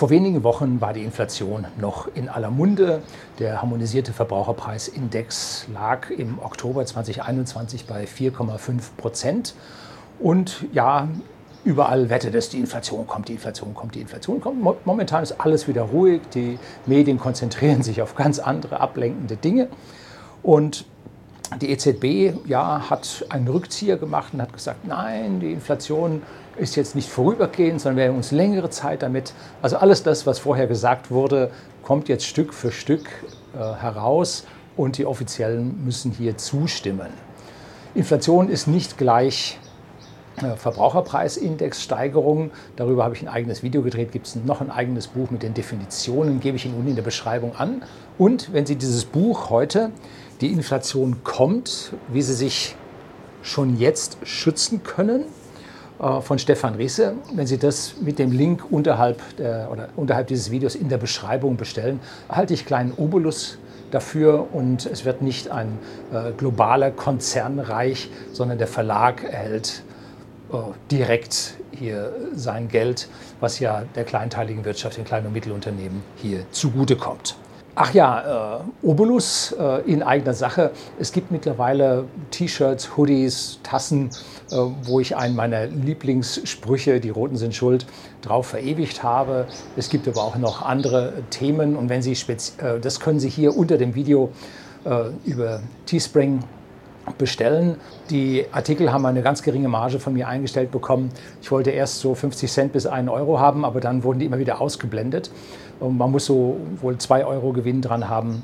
Vor wenigen Wochen war die Inflation noch in aller Munde. Der harmonisierte Verbraucherpreisindex lag im Oktober 2021 bei 4,5 Prozent. Und ja, überall wettet es, die Inflation kommt, die Inflation kommt, die Inflation kommt. Momentan ist alles wieder ruhig. Die Medien konzentrieren sich auf ganz andere ablenkende Dinge. Und die EZB ja, hat einen Rückzieher gemacht und hat gesagt, nein, die Inflation ist jetzt nicht vorübergehend, sondern wir haben uns längere Zeit damit. Also alles das, was vorher gesagt wurde, kommt jetzt Stück für Stück äh, heraus und die Offiziellen müssen hier zustimmen. Inflation ist nicht gleich äh, Verbraucherpreisindexsteigerung. Darüber habe ich ein eigenes Video gedreht. Gibt es noch ein eigenes Buch mit den Definitionen, gebe ich Ihnen unten in der Beschreibung an. Und wenn Sie dieses Buch heute die Inflation kommt, wie Sie sich schon jetzt schützen können, von Stefan Riese. Wenn Sie das mit dem Link unterhalb, der, oder unterhalb dieses Videos in der Beschreibung bestellen, erhalte ich kleinen Obolus dafür und es wird nicht ein äh, globaler Konzernreich, sondern der Verlag erhält äh, direkt hier sein Geld, was ja der kleinteiligen Wirtschaft, den kleinen und Mittelunternehmen hier zugutekommt. Ach ja, äh, Obolus äh, in eigener Sache. Es gibt mittlerweile T-Shirts, Hoodies, Tassen, äh, wo ich einen meiner Lieblingssprüche, die Roten sind schuld, drauf verewigt habe. Es gibt aber auch noch andere Themen und wenn Sie äh, das können Sie hier unter dem Video äh, über Teespring bestellen. Die Artikel haben eine ganz geringe Marge von mir eingestellt bekommen. Ich wollte erst so 50 Cent bis 1 Euro haben, aber dann wurden die immer wieder ausgeblendet. Und man muss so wohl 2 Euro Gewinn dran haben,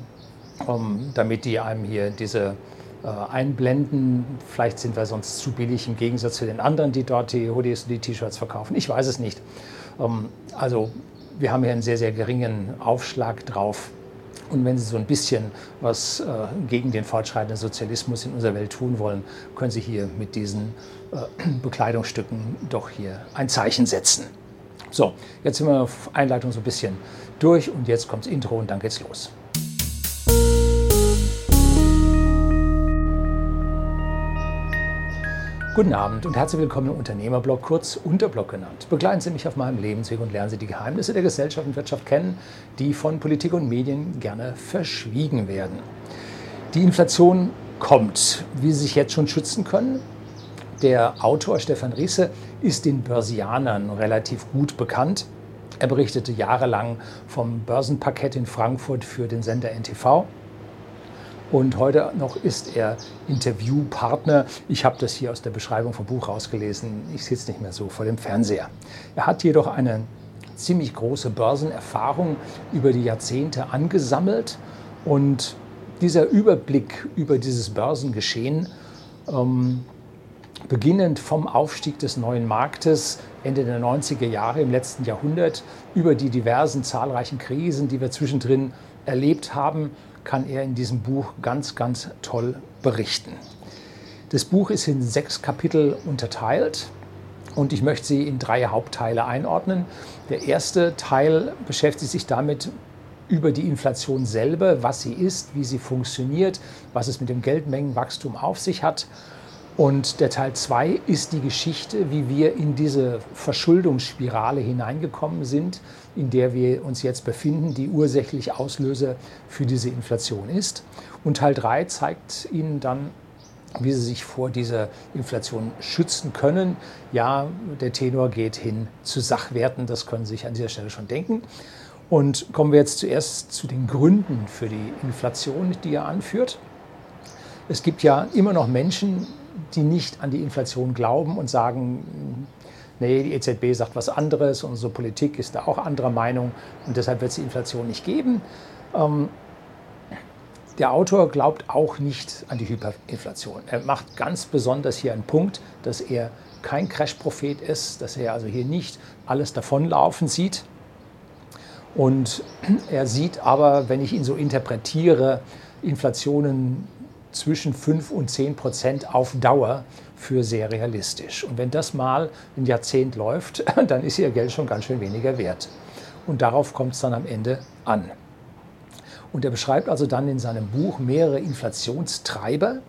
damit die einem hier diese äh, einblenden. Vielleicht sind wir sonst zu billig im Gegensatz zu den anderen, die dort die Hoodies und die T-Shirts verkaufen. Ich weiß es nicht. Also wir haben hier einen sehr, sehr geringen Aufschlag drauf. Und wenn Sie so ein bisschen was äh, gegen den fortschreitenden Sozialismus in unserer Welt tun wollen, können Sie hier mit diesen äh, Bekleidungsstücken doch hier ein Zeichen setzen. So, jetzt sind wir auf Einleitung so ein bisschen durch und jetzt kommt das Intro und dann geht's los. Guten Abend und herzlich willkommen im Unternehmerblog, kurz Unterblog genannt. Begleiten Sie mich auf meinem Lebensweg und lernen Sie die Geheimnisse der Gesellschaft und Wirtschaft kennen, die von Politik und Medien gerne verschwiegen werden. Die Inflation kommt. Wie Sie sich jetzt schon schützen können? Der Autor Stefan Riese ist den Börsianern relativ gut bekannt. Er berichtete jahrelang vom Börsenparkett in Frankfurt für den Sender NTV und heute noch ist er Interviewpartner. Ich habe das hier aus der Beschreibung vom Buch rausgelesen. Ich sitze nicht mehr so vor dem Fernseher. Er hat jedoch eine ziemlich große Börsenerfahrung über die Jahrzehnte angesammelt. Und dieser Überblick über dieses Börsengeschehen, ähm, beginnend vom Aufstieg des neuen Marktes Ende der 90er Jahre im letzten Jahrhundert, über die diversen zahlreichen Krisen, die wir zwischendrin erlebt haben, kann er in diesem Buch ganz, ganz toll berichten. Das Buch ist in sechs Kapitel unterteilt und ich möchte sie in drei Hauptteile einordnen. Der erste Teil beschäftigt sich damit, über die Inflation selber, was sie ist, wie sie funktioniert, was es mit dem Geldmengenwachstum auf sich hat. Und der Teil 2 ist die Geschichte, wie wir in diese Verschuldungsspirale hineingekommen sind, in der wir uns jetzt befinden, die ursächlich Auslöser für diese Inflation ist. Und Teil 3 zeigt Ihnen dann, wie Sie sich vor dieser Inflation schützen können. Ja, der Tenor geht hin zu Sachwerten, das können Sie sich an dieser Stelle schon denken. Und kommen wir jetzt zuerst zu den Gründen für die Inflation, die er anführt. Es gibt ja immer noch Menschen, die nicht an die Inflation glauben und sagen, nee, die EZB sagt was anderes, unsere Politik ist da auch anderer Meinung und deshalb wird es die Inflation nicht geben. Ähm, der Autor glaubt auch nicht an die Hyperinflation. Er macht ganz besonders hier einen Punkt, dass er kein Crash-Prophet ist, dass er also hier nicht alles davonlaufen sieht. Und er sieht aber, wenn ich ihn so interpretiere, Inflationen zwischen 5 und 10 Prozent auf Dauer für sehr realistisch. Und wenn das mal ein Jahrzehnt läuft, dann ist Ihr Geld schon ganz schön weniger wert. Und darauf kommt es dann am Ende an. Und er beschreibt also dann in seinem Buch mehrere Inflationstreiber,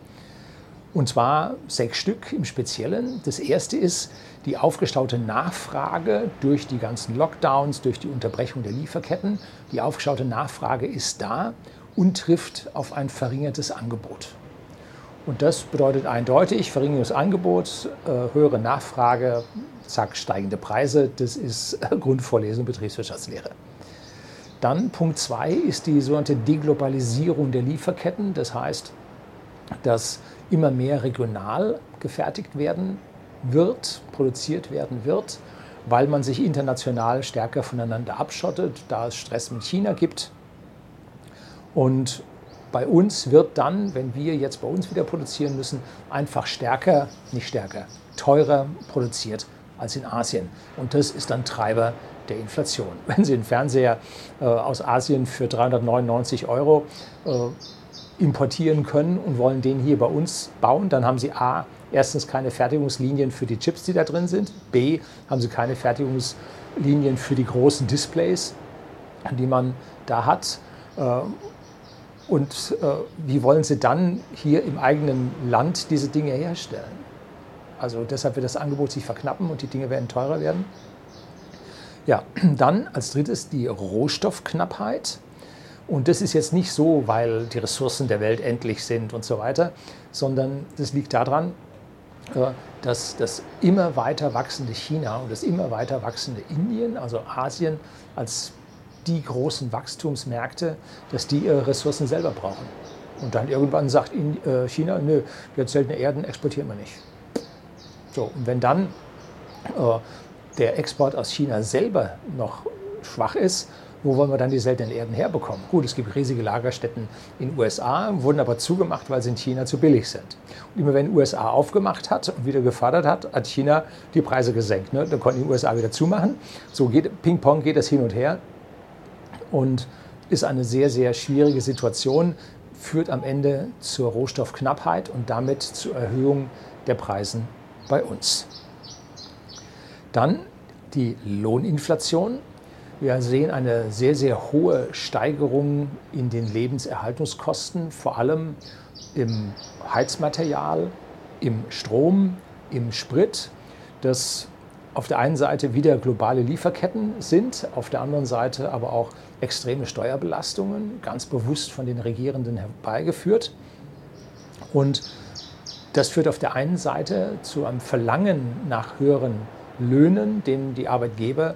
und zwar sechs Stück im Speziellen. Das erste ist, die aufgestaute Nachfrage durch die ganzen Lockdowns, durch die Unterbrechung der Lieferketten, die aufgestaute Nachfrage ist da und trifft auf ein verringertes Angebot. Und das bedeutet eindeutig verringertes Angebot, äh, höhere Nachfrage, zack, steigende Preise. Das ist Grundvorlesung Betriebswirtschaftslehre. Dann Punkt 2 ist die sogenannte Deglobalisierung der Lieferketten. Das heißt, dass immer mehr regional gefertigt werden wird, produziert werden wird, weil man sich international stärker voneinander abschottet, da es Stress mit China gibt. Und bei uns wird dann, wenn wir jetzt bei uns wieder produzieren müssen, einfach stärker, nicht stärker, teurer produziert als in Asien. Und das ist dann Treiber der Inflation. Wenn Sie einen Fernseher äh, aus Asien für 399 Euro äh, importieren können und wollen den hier bei uns bauen, dann haben Sie A, erstens keine Fertigungslinien für die Chips, die da drin sind, B, haben Sie keine Fertigungslinien für die großen Displays, die man da hat. Äh, und äh, wie wollen Sie dann hier im eigenen Land diese Dinge herstellen? Also deshalb wird das Angebot sich verknappen und die Dinge werden teurer werden. Ja, dann als drittes die Rohstoffknappheit. Und das ist jetzt nicht so, weil die Ressourcen der Welt endlich sind und so weiter, sondern das liegt daran, äh, dass das immer weiter wachsende China und das immer weiter wachsende Indien, also Asien, als die großen Wachstumsmärkte, dass die ihre Ressourcen selber brauchen. Und dann irgendwann sagt äh, China, nö, jetzt seltene Erden exportieren wir nicht. So, und wenn dann äh, der Export aus China selber noch schwach ist, wo wollen wir dann die seltenen Erden herbekommen? Gut, es gibt riesige Lagerstätten in den USA, wurden aber zugemacht, weil sie in China zu billig sind. Und immer wenn die USA aufgemacht hat und wieder gefördert hat, hat China die Preise gesenkt. Ne? Dann konnten die USA wieder zumachen. So geht Ping-Pong geht das hin und her und ist eine sehr, sehr schwierige Situation, führt am Ende zur Rohstoffknappheit und damit zur Erhöhung der Preise bei uns. Dann die Lohninflation. Wir sehen eine sehr, sehr hohe Steigerung in den Lebenserhaltungskosten, vor allem im Heizmaterial, im Strom, im Sprit. Das auf der einen Seite wieder globale Lieferketten sind, auf der anderen Seite aber auch extreme Steuerbelastungen, ganz bewusst von den Regierenden herbeigeführt. Und das führt auf der einen Seite zu einem Verlangen nach höheren Löhnen, denen die Arbeitgeber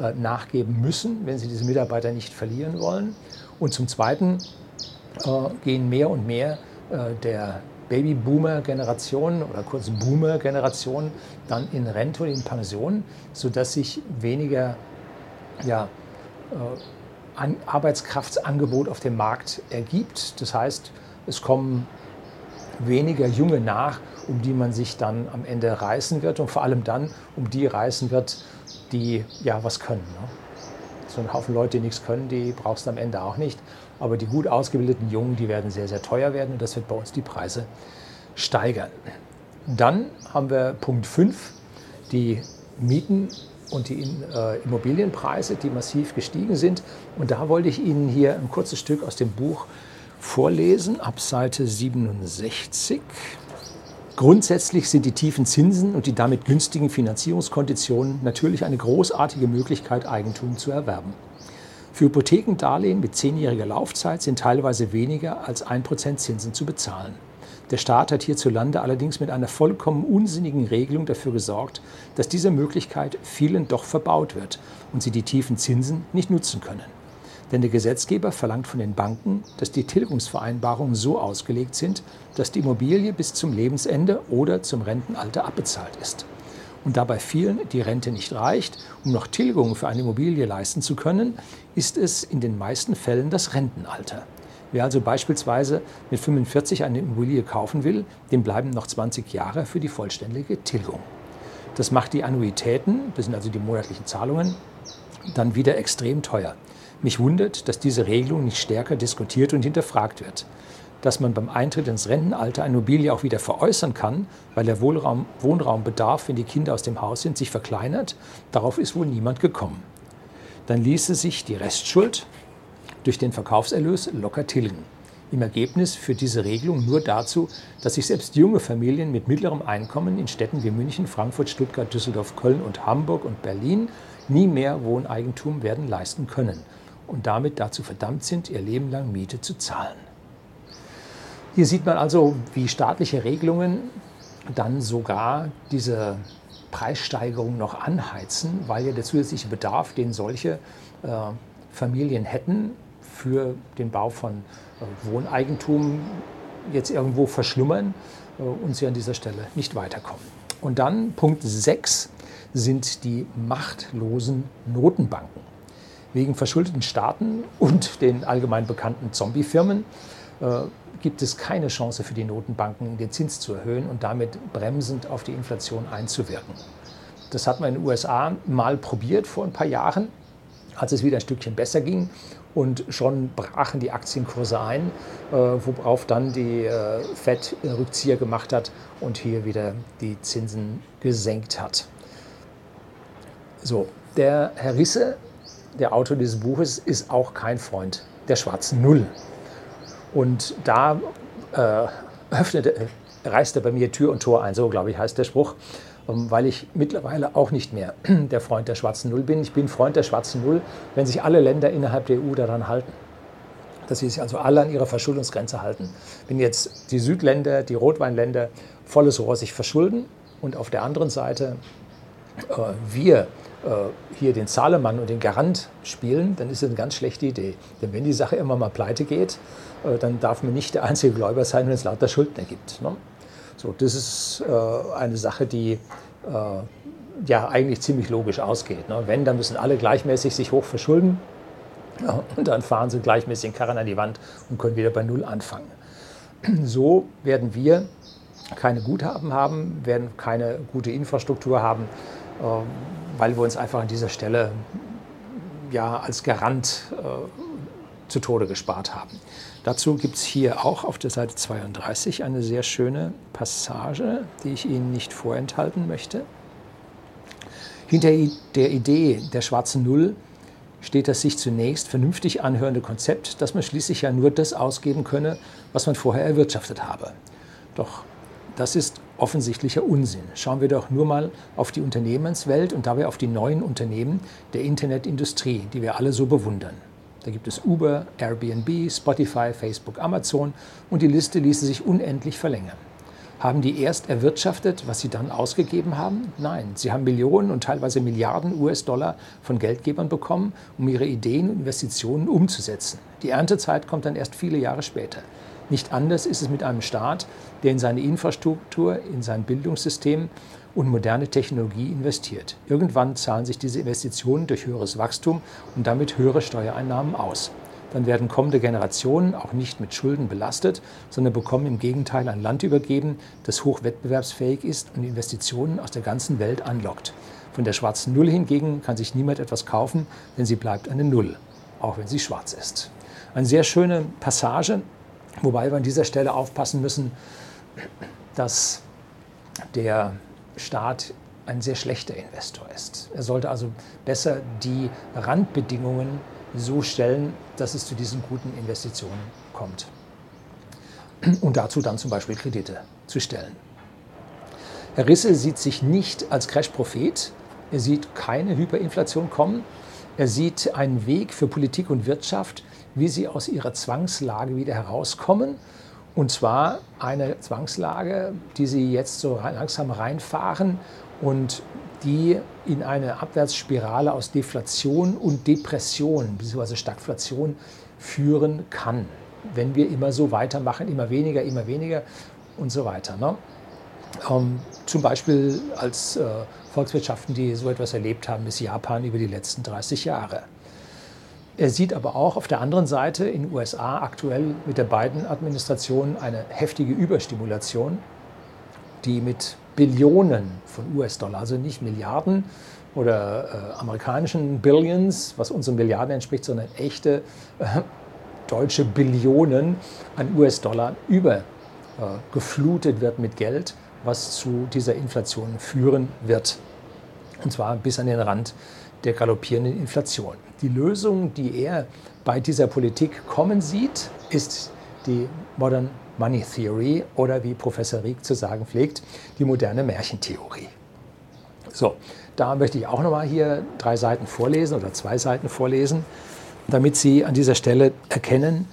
äh, nachgeben müssen, wenn sie diese Mitarbeiter nicht verlieren wollen. Und zum Zweiten äh, gehen mehr und mehr äh, der Babyboomer-Generation oder kurz Boomer-Generation dann in Rente und in Pension, sodass sich weniger ja, äh, Arbeitskraftsangebot auf dem Markt ergibt. Das heißt, es kommen weniger Junge nach, um die man sich dann am Ende reißen wird und vor allem dann, um die reißen wird, die ja was können. Ne? So ein Haufen Leute, die nichts können, die brauchst du am Ende auch nicht. Aber die gut ausgebildeten Jungen, die werden sehr, sehr teuer werden und das wird bei uns die Preise steigern. Dann haben wir Punkt 5, die Mieten und die äh, Immobilienpreise, die massiv gestiegen sind. Und da wollte ich Ihnen hier ein kurzes Stück aus dem Buch vorlesen, ab Seite 67. Grundsätzlich sind die tiefen Zinsen und die damit günstigen Finanzierungskonditionen natürlich eine großartige Möglichkeit, Eigentum zu erwerben. Für Hypothekendarlehen mit zehnjähriger Laufzeit sind teilweise weniger als 1% Zinsen zu bezahlen. Der Staat hat hierzulande allerdings mit einer vollkommen unsinnigen Regelung dafür gesorgt, dass diese Möglichkeit vielen doch verbaut wird und sie die tiefen Zinsen nicht nutzen können. Denn der Gesetzgeber verlangt von den Banken, dass die Tilgungsvereinbarungen so ausgelegt sind, dass die Immobilie bis zum Lebensende oder zum Rentenalter abbezahlt ist. Und da bei vielen die Rente nicht reicht, um noch Tilgungen für eine Immobilie leisten zu können, ist es in den meisten Fällen das Rentenalter. Wer also beispielsweise mit 45 eine Immobilie kaufen will, dem bleiben noch 20 Jahre für die vollständige Tilgung. Das macht die Annuitäten, das sind also die monatlichen Zahlungen, dann wieder extrem teuer. Mich wundert, dass diese Regelung nicht stärker diskutiert und hinterfragt wird. Dass man beim Eintritt ins Rentenalter eine Immobilie auch wieder veräußern kann, weil der Wohnraum, Wohnraumbedarf, wenn die Kinder aus dem Haus sind, sich verkleinert, darauf ist wohl niemand gekommen. Dann ließe sich die Restschuld durch den Verkaufserlös locker tilgen. Im Ergebnis führt diese Regelung nur dazu, dass sich selbst junge Familien mit mittlerem Einkommen in Städten wie München, Frankfurt, Stuttgart, Düsseldorf, Köln und Hamburg und Berlin nie mehr Wohneigentum werden leisten können und damit dazu verdammt sind, ihr Leben lang Miete zu zahlen. Hier sieht man also, wie staatliche Regelungen dann sogar diese Preissteigerung noch anheizen, weil ja der zusätzliche Bedarf, den solche äh, Familien hätten für den Bau von äh, Wohneigentum, jetzt irgendwo verschlummern äh, und sie an dieser Stelle nicht weiterkommen. Und dann Punkt 6 sind die machtlosen Notenbanken. Wegen verschuldeten Staaten und den allgemein bekannten Zombiefirmen äh, gibt es keine Chance für die Notenbanken, den Zins zu erhöhen und damit bremsend auf die Inflation einzuwirken. Das hat man in den USA mal probiert vor ein paar Jahren, als es wieder ein Stückchen besser ging. Und schon brachen die Aktienkurse ein, äh, worauf dann die äh, Fed Rückzieher gemacht hat und hier wieder die Zinsen gesenkt hat. So, der Herr Risse, der Autor dieses Buches, ist auch kein Freund der schwarzen Null. Und da äh, öffnet, reißt er bei mir Tür und Tor ein, so glaube ich heißt der Spruch, ähm, weil ich mittlerweile auch nicht mehr der Freund der schwarzen Null bin. Ich bin Freund der schwarzen Null, wenn sich alle Länder innerhalb der EU daran halten. Dass sie sich also alle an ihrer Verschuldungsgrenze halten. Wenn jetzt die Südländer, die Rotweinländer volles Rohr sich verschulden und auf der anderen Seite äh, wir äh, hier den Zahlemann und den Garant spielen, dann ist das eine ganz schlechte Idee. Denn wenn die Sache immer mal pleite geht, äh, dann darf man nicht der einzige Gläubiger sein, wenn es lauter Schuldner gibt. Ne? So, das ist äh, eine Sache, die ja eigentlich ziemlich logisch ausgeht. Ne? Wenn, dann müssen alle gleichmäßig sich hoch verschulden und dann fahren sie gleichmäßig den Karren an die Wand und können wieder bei Null anfangen. So werden wir keine Guthaben haben, werden keine gute Infrastruktur haben, weil wir uns einfach an dieser Stelle ja, als Garant äh, zu Tode gespart haben. Dazu gibt es hier auch auf der Seite 32 eine sehr schöne Passage, die ich Ihnen nicht vorenthalten möchte. Hinter der Idee der schwarzen Null steht das sich zunächst vernünftig anhörende Konzept, dass man schließlich ja nur das ausgeben könne, was man vorher erwirtschaftet habe. Doch das ist offensichtlicher Unsinn. Schauen wir doch nur mal auf die Unternehmenswelt und dabei auf die neuen Unternehmen der Internetindustrie, die wir alle so bewundern. Da gibt es Uber, Airbnb, Spotify, Facebook, Amazon und die Liste ließe sich unendlich verlängern. Haben die erst erwirtschaftet, was sie dann ausgegeben haben? Nein, sie haben Millionen und teilweise Milliarden US-Dollar von Geldgebern bekommen, um ihre Ideen und Investitionen umzusetzen. Die Erntezeit kommt dann erst viele Jahre später. Nicht anders ist es mit einem Staat, der in seine Infrastruktur, in sein Bildungssystem und moderne Technologie investiert. Irgendwann zahlen sich diese Investitionen durch höheres Wachstum und damit höhere Steuereinnahmen aus. Dann werden kommende Generationen auch nicht mit Schulden belastet, sondern bekommen im Gegenteil ein Land übergeben, das hochwettbewerbsfähig ist und Investitionen aus der ganzen Welt anlockt. Von der schwarzen Null hingegen kann sich niemand etwas kaufen, denn sie bleibt eine Null, auch wenn sie schwarz ist. Eine sehr schöne Passage Wobei wir an dieser Stelle aufpassen müssen, dass der Staat ein sehr schlechter Investor ist. Er sollte also besser die Randbedingungen so stellen, dass es zu diesen guten Investitionen kommt. Und dazu dann zum Beispiel Kredite zu stellen. Herr Risse sieht sich nicht als Crash-Prophet. Er sieht keine Hyperinflation kommen. Er sieht einen Weg für Politik und Wirtschaft, wie sie aus ihrer Zwangslage wieder herauskommen. Und zwar eine Zwangslage, die sie jetzt so langsam reinfahren und die in eine Abwärtsspirale aus Deflation und Depression bzw. Stagflation führen kann, wenn wir immer so weitermachen, immer weniger, immer weniger und so weiter. Ne? Ähm, zum Beispiel als äh, Volkswirtschaften, die so etwas erlebt haben, ist Japan über die letzten 30 Jahre. Er sieht aber auch auf der anderen Seite in den USA aktuell mit der Biden-Administration eine heftige Überstimulation, die mit Billionen von US-Dollar, also nicht Milliarden oder äh, amerikanischen Billions, was unseren Milliarden entspricht, sondern echte äh, deutsche Billionen an US-Dollar übergeflutet äh, wird mit Geld, was zu dieser Inflation führen wird. Und zwar bis an den Rand der galoppierenden Inflation. Die Lösung, die er bei dieser Politik kommen sieht, ist die Modern Money Theory oder wie Professor Rieck zu sagen pflegt, die moderne Märchentheorie. So, da möchte ich auch nochmal hier drei Seiten vorlesen oder zwei Seiten vorlesen, damit Sie an dieser Stelle erkennen,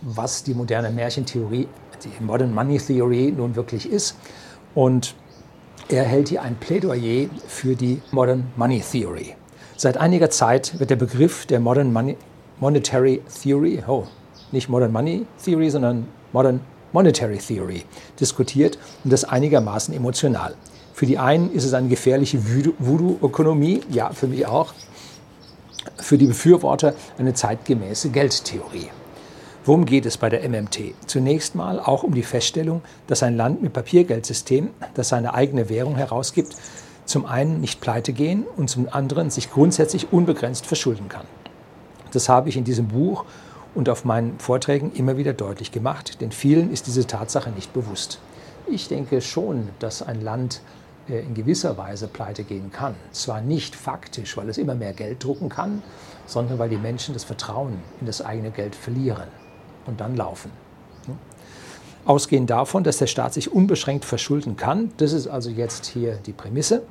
was die moderne Märchentheorie, die Modern Money Theory nun wirklich ist. Und er hält hier ein Plädoyer für die Modern Money Theory. Seit einiger Zeit wird der Begriff der Modern Money, Monetary Theory, oh, nicht Modern Money Theory, sondern Modern Monetary Theory diskutiert und das einigermaßen emotional. Für die einen ist es eine gefährliche Voodoo-Ökonomie, ja, für mich auch. Für die Befürworter eine zeitgemäße Geldtheorie. Worum geht es bei der MMT? Zunächst mal auch um die Feststellung, dass ein Land mit Papiergeldsystem, das seine eigene Währung herausgibt, zum einen nicht pleite gehen und zum anderen sich grundsätzlich unbegrenzt verschulden kann. Das habe ich in diesem Buch und auf meinen Vorträgen immer wieder deutlich gemacht, denn vielen ist diese Tatsache nicht bewusst. Ich denke schon, dass ein Land äh, in gewisser Weise pleite gehen kann. Zwar nicht faktisch, weil es immer mehr Geld drucken kann, sondern weil die Menschen das Vertrauen in das eigene Geld verlieren und dann laufen. Ausgehend davon, dass der Staat sich unbeschränkt verschulden kann, das ist also jetzt hier die Prämisse,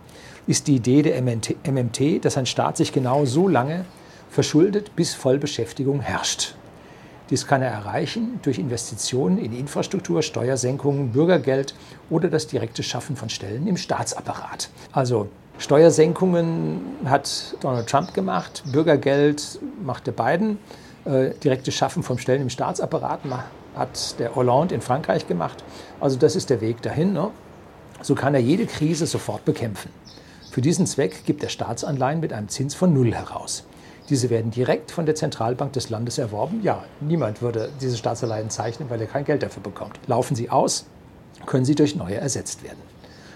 ist die Idee der MMT, dass ein Staat sich genau so lange verschuldet, bis Vollbeschäftigung herrscht. Dies kann er erreichen durch Investitionen in Infrastruktur, Steuersenkungen, Bürgergeld oder das direkte Schaffen von Stellen im Staatsapparat. Also Steuersenkungen hat Donald Trump gemacht, Bürgergeld machte Biden, äh, direktes Schaffen von Stellen im Staatsapparat hat der Hollande in Frankreich gemacht. Also das ist der Weg dahin. Ne? So kann er jede Krise sofort bekämpfen. Für diesen Zweck gibt er Staatsanleihen mit einem Zins von Null heraus. Diese werden direkt von der Zentralbank des Landes erworben. Ja, niemand würde diese Staatsanleihen zeichnen, weil er kein Geld dafür bekommt. Laufen sie aus, können sie durch neue ersetzt werden.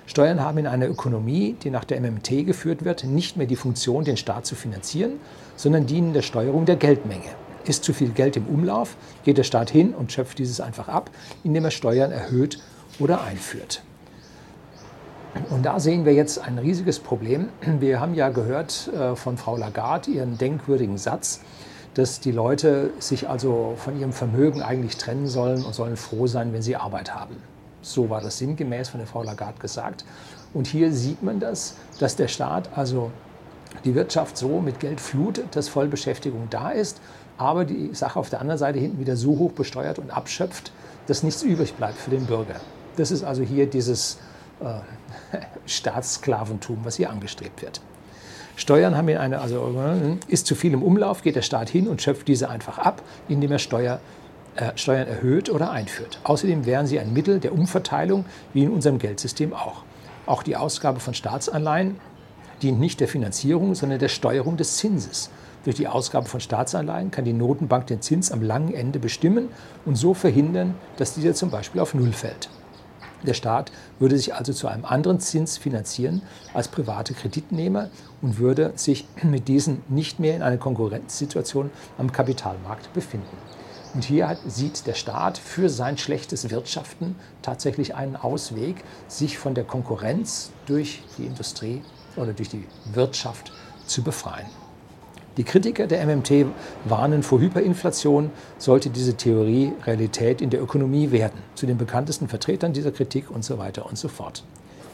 Steuern haben in einer Ökonomie, die nach der MMT geführt wird, nicht mehr die Funktion, den Staat zu finanzieren, sondern dienen der Steuerung der Geldmenge. Ist zu viel Geld im Umlauf, geht der Staat hin und schöpft dieses einfach ab, indem er Steuern erhöht oder einführt. Und da sehen wir jetzt ein riesiges Problem. Wir haben ja gehört äh, von Frau Lagarde ihren denkwürdigen Satz, dass die Leute sich also von ihrem Vermögen eigentlich trennen sollen und sollen froh sein, wenn sie Arbeit haben. So war das sinngemäß von der Frau Lagarde gesagt. Und hier sieht man das, dass der Staat also die Wirtschaft so mit Geld flutet, dass Vollbeschäftigung da ist, aber die Sache auf der anderen Seite hinten wieder so hoch besteuert und abschöpft, dass nichts übrig bleibt für den Bürger. Das ist also hier dieses äh, Staatssklaventum, was hier angestrebt wird. Steuern haben hier eine, also ist zu viel im Umlauf, geht der Staat hin und schöpft diese einfach ab, indem er Steuer, äh, Steuern erhöht oder einführt. Außerdem wären sie ein Mittel der Umverteilung, wie in unserem Geldsystem auch. Auch die Ausgabe von Staatsanleihen dient nicht der Finanzierung, sondern der Steuerung des Zinses. Durch die Ausgabe von Staatsanleihen kann die Notenbank den Zins am langen Ende bestimmen und so verhindern, dass dieser zum Beispiel auf Null fällt. Der Staat würde sich also zu einem anderen Zins finanzieren als private Kreditnehmer und würde sich mit diesen nicht mehr in einer Konkurrenzsituation am Kapitalmarkt befinden. Und hier sieht der Staat für sein schlechtes Wirtschaften tatsächlich einen Ausweg, sich von der Konkurrenz durch die Industrie oder durch die Wirtschaft zu befreien. Die Kritiker der MMT warnen vor Hyperinflation, sollte diese Theorie Realität in der Ökonomie werden. Zu den bekanntesten Vertretern dieser Kritik und so weiter und so fort.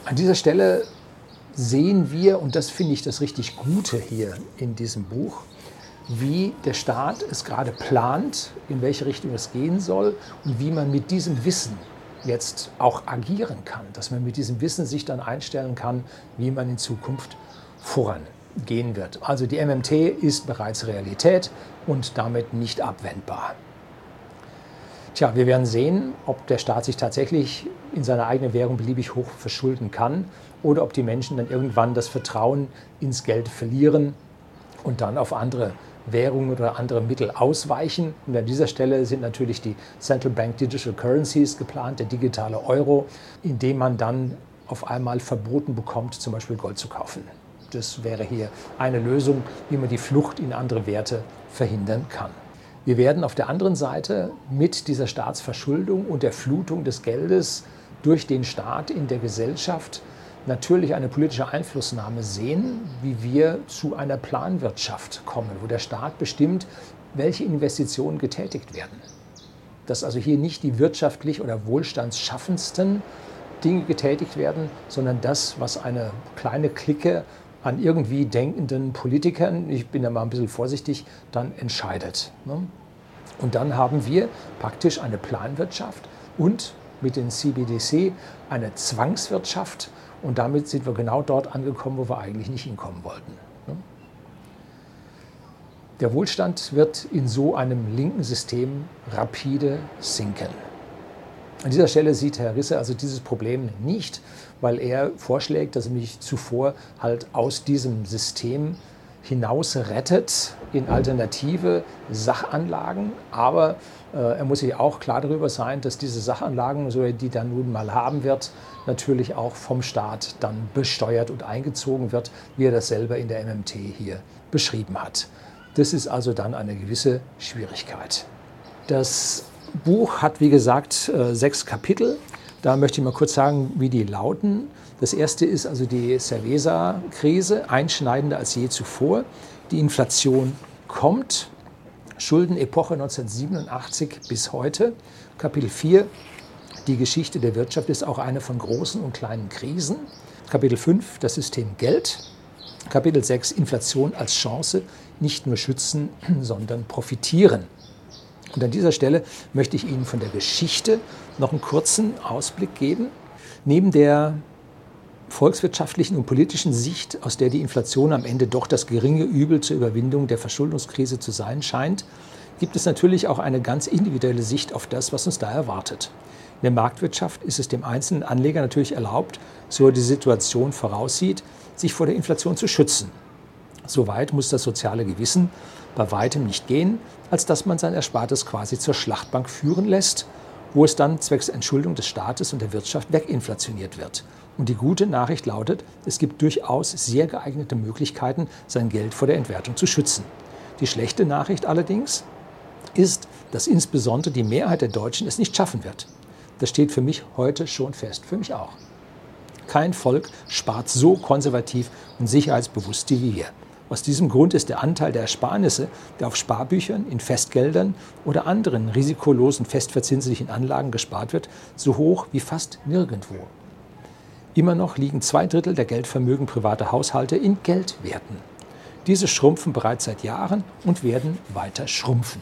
An dieser Stelle sehen wir, und das finde ich das richtig Gute hier in diesem Buch, wie der Staat es gerade plant, in welche Richtung es gehen soll und wie man mit diesem Wissen jetzt auch agieren kann, dass man mit diesem Wissen sich dann einstellen kann, wie man in Zukunft voran gehen wird. Also die MMT ist bereits Realität und damit nicht abwendbar. Tja, wir werden sehen, ob der Staat sich tatsächlich in seiner eigenen Währung beliebig hoch verschulden kann oder ob die Menschen dann irgendwann das Vertrauen ins Geld verlieren und dann auf andere Währungen oder andere Mittel ausweichen. Und an dieser Stelle sind natürlich die Central Bank Digital Currencies geplant, der digitale Euro, in dem man dann auf einmal verboten bekommt, zum Beispiel Gold zu kaufen. Das wäre hier eine Lösung, wie man die Flucht in andere Werte verhindern kann. Wir werden auf der anderen Seite mit dieser Staatsverschuldung und der Flutung des Geldes durch den Staat in der Gesellschaft natürlich eine politische Einflussnahme sehen, wie wir zu einer Planwirtschaft kommen, wo der Staat bestimmt, welche Investitionen getätigt werden. dass also hier nicht die wirtschaftlich oder wohlstandsschaffendsten Dinge getätigt werden, sondern das, was eine kleine Clique an irgendwie denkenden Politikern, ich bin da mal ein bisschen vorsichtig, dann entscheidet. Ne? Und dann haben wir praktisch eine Planwirtschaft und mit den CBDC eine Zwangswirtschaft und damit sind wir genau dort angekommen, wo wir eigentlich nicht hinkommen wollten. Ne? Der Wohlstand wird in so einem linken System rapide sinken. An dieser Stelle sieht Herr Risse also dieses Problem nicht, weil er vorschlägt, dass er mich zuvor halt aus diesem System hinaus rettet in alternative Sachanlagen. Aber äh, er muss sich auch klar darüber sein, dass diese Sachanlagen, so er die dann nun mal haben wird, natürlich auch vom Staat dann besteuert und eingezogen wird, wie er das selber in der MMT hier beschrieben hat. Das ist also dann eine gewisse Schwierigkeit. Das Buch hat, wie gesagt, äh, sechs Kapitel. Da möchte ich mal kurz sagen, wie die lauten. Das erste ist also die Cerveza-Krise, einschneidender als je zuvor. Die Inflation kommt. Schuldenepoche 1987 bis heute. Kapitel 4, die Geschichte der Wirtschaft ist auch eine von großen und kleinen Krisen. Kapitel 5, das System Geld. Kapitel 6, Inflation als Chance, nicht nur schützen, sondern profitieren. Und an dieser Stelle möchte ich Ihnen von der Geschichte noch einen kurzen Ausblick geben. Neben der volkswirtschaftlichen und politischen Sicht, aus der die Inflation am Ende doch das geringe Übel zur Überwindung der Verschuldungskrise zu sein scheint, gibt es natürlich auch eine ganz individuelle Sicht auf das, was uns da erwartet. In der Marktwirtschaft ist es dem einzelnen Anleger natürlich erlaubt, so er die Situation voraussieht, sich vor der Inflation zu schützen. Soweit muss das soziale Gewissen bei weitem nicht gehen, als dass man sein Erspartes quasi zur Schlachtbank führen lässt, wo es dann zwecks Entschuldung des Staates und der Wirtschaft weginflationiert wird. Und die gute Nachricht lautet, es gibt durchaus sehr geeignete Möglichkeiten, sein Geld vor der Entwertung zu schützen. Die schlechte Nachricht allerdings ist, dass insbesondere die Mehrheit der Deutschen es nicht schaffen wird. Das steht für mich heute schon fest, für mich auch. Kein Volk spart so konservativ und sicherheitsbewusst wie wir. Aus diesem Grund ist der Anteil der Ersparnisse, der auf Sparbüchern, in Festgeldern oder anderen risikolosen festverzinslichen Anlagen gespart wird, so hoch wie fast nirgendwo. Immer noch liegen zwei Drittel der Geldvermögen privater Haushalte in Geldwerten. Diese schrumpfen bereits seit Jahren und werden weiter schrumpfen.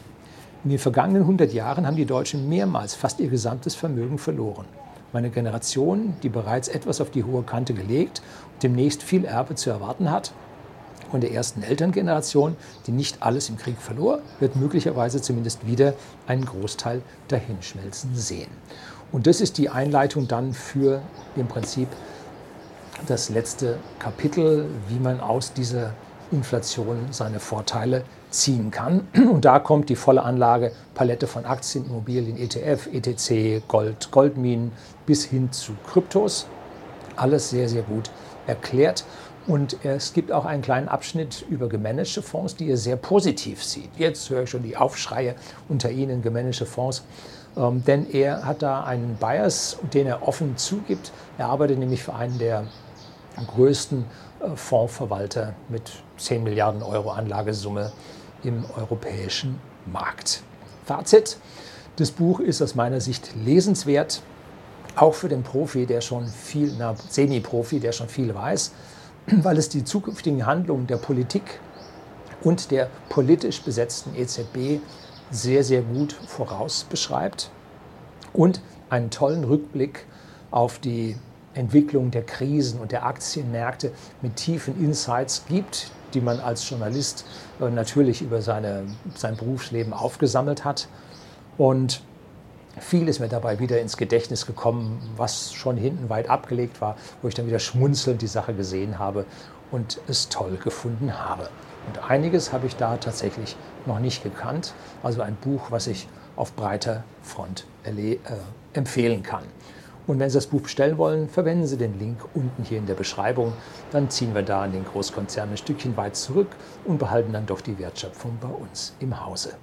In den vergangenen 100 Jahren haben die Deutschen mehrmals fast ihr gesamtes Vermögen verloren. Meine Generation, die bereits etwas auf die hohe Kante gelegt und demnächst viel Erbe zu erwarten hat, und der ersten Elterngeneration, die nicht alles im Krieg verlor, wird möglicherweise zumindest wieder einen Großteil dahinschmelzen sehen. Und das ist die Einleitung dann für im Prinzip das letzte Kapitel, wie man aus dieser Inflation seine Vorteile ziehen kann. Und da kommt die volle Anlage, Palette von Aktien, Immobilien, ETF, ETC, Gold, Goldminen bis hin zu Kryptos. Alles sehr, sehr gut erklärt. Und es gibt auch einen kleinen Abschnitt über gemanagte Fonds, die er sehr positiv sieht. Jetzt höre ich schon die Aufschreie unter Ihnen, gemanagte Fonds. Ähm, denn er hat da einen Bias, den er offen zugibt. Er arbeitet nämlich für einen der größten äh, Fondsverwalter mit 10 Milliarden Euro Anlagesumme im europäischen Markt. Fazit, das Buch ist aus meiner Sicht lesenswert, auch für den Profi, der schon viel, na, Semi-Profi, der schon viel weiß weil es die zukünftigen Handlungen der Politik und der politisch besetzten EZB sehr, sehr gut vorausbeschreibt und einen tollen Rückblick auf die Entwicklung der Krisen und der Aktienmärkte mit tiefen Insights gibt, die man als Journalist äh, natürlich über seine, sein Berufsleben aufgesammelt hat. Und viel ist mir dabei wieder ins Gedächtnis gekommen, was schon hinten weit abgelegt war, wo ich dann wieder schmunzelnd die Sache gesehen habe und es toll gefunden habe. Und einiges habe ich da tatsächlich noch nicht gekannt. Also ein Buch, was ich auf breiter Front äh, empfehlen kann. Und wenn Sie das Buch bestellen wollen, verwenden Sie den Link unten hier in der Beschreibung. Dann ziehen wir da an den Großkonzern ein Stückchen weit zurück und behalten dann doch die Wertschöpfung bei uns im Hause.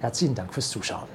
Herzlichen Dank fürs Zuschauen.